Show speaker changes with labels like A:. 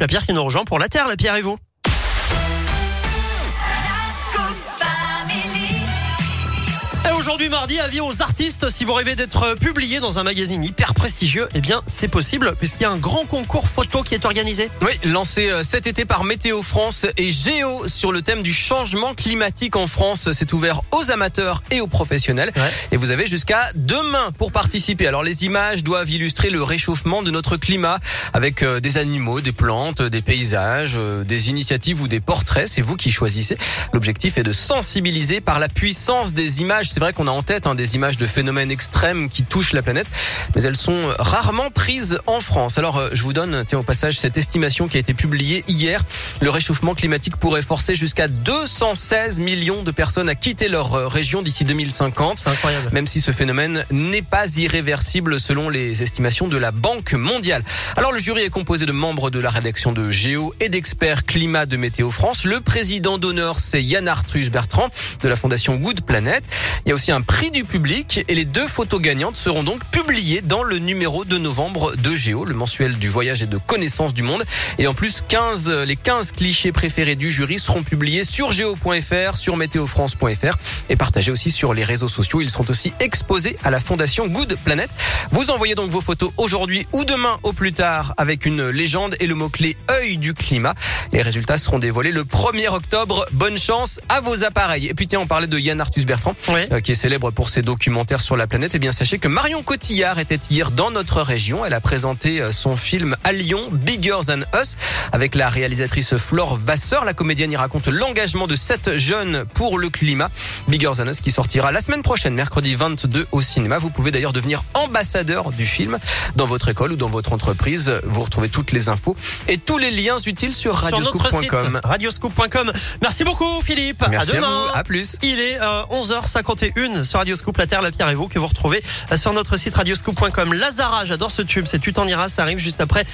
A: La Pierre qui nous rejoint pour la Terre. La Pierre et vous aujourd'hui mardi, avis aux artistes, si vous rêvez d'être publié dans un magazine hyper prestigieux, eh bien c'est possible puisqu'il y a un grand concours photo qui est organisé.
B: Oui, lancé euh, cet été par Météo France et Géo sur le thème du changement climatique en France. C'est ouvert aux amateurs et aux professionnels.
A: Ouais.
B: Et vous avez jusqu'à demain pour participer. Alors les images doivent illustrer le réchauffement de notre climat avec euh, des animaux, des plantes, des paysages, euh, des initiatives ou des portraits. C'est vous qui choisissez. L'objectif est de sensibiliser par la puissance des images. C'est vrai qu'on a en tête hein, des images de phénomènes extrêmes qui touchent la planète, mais elles sont rarement prises en France. Alors euh, je vous donne, tiens au passage, cette estimation qui a été publiée hier. Le réchauffement climatique pourrait forcer jusqu'à 216 millions de personnes à quitter leur euh, région d'ici 2050.
A: C'est incroyable.
B: Même si ce phénomène n'est pas irréversible selon les estimations de la Banque mondiale. Alors le jury est composé de membres de la rédaction de Géo et d'experts climat de Météo France. Le président d'honneur, c'est Yann Arthus Bertrand de la fondation Good Planet. Il y a aussi un prix du public et les deux photos gagnantes seront donc publiées dans le numéro de novembre de Géo, le mensuel du voyage et de connaissance du monde. Et en plus, 15, les 15 clichés préférés du jury seront publiés sur géo.fr, sur météofrance.fr et partagés aussi sur les réseaux sociaux. Ils seront aussi exposés à la fondation Good Planet. Vous envoyez donc vos photos aujourd'hui ou demain au plus tard avec une légende et le mot-clé œil du climat. Les résultats seront dévoilés le 1er octobre. Bonne chance à vos appareils. Et puis tiens, on parlait de Yann Arthus Bertrand,
A: Oui.
B: euh, qui est célèbre pour ses documentaires sur la planète. Eh bien, sachez que Marion Cotillard était hier dans notre région. Elle a présenté euh, son film à Lyon, Bigger Than Us, avec la réalisatrice Flore Vasseur. La comédienne y raconte l'engagement de sept jeunes pour le climat. Bigger Than Us qui sortira la semaine prochaine, mercredi 22 au cinéma. Vous pouvez d'ailleurs devenir ambassadeur du film dans votre école ou dans votre entreprise. Vous retrouvez toutes les infos et tous les liens utiles sur radioscoop.com.
A: radioscoop.com. Merci beaucoup Philippe.
B: Merci
A: à
B: à,
A: demain.
B: vous. À plus.
A: Il est euh, 11h51 sur Radioscoop, la Terre, la Pierre et vous, que vous retrouvez euh, sur notre site radioscoop.com. Lazara, j'adore ce tube, c'est Tu t'en iras, ça arrive juste après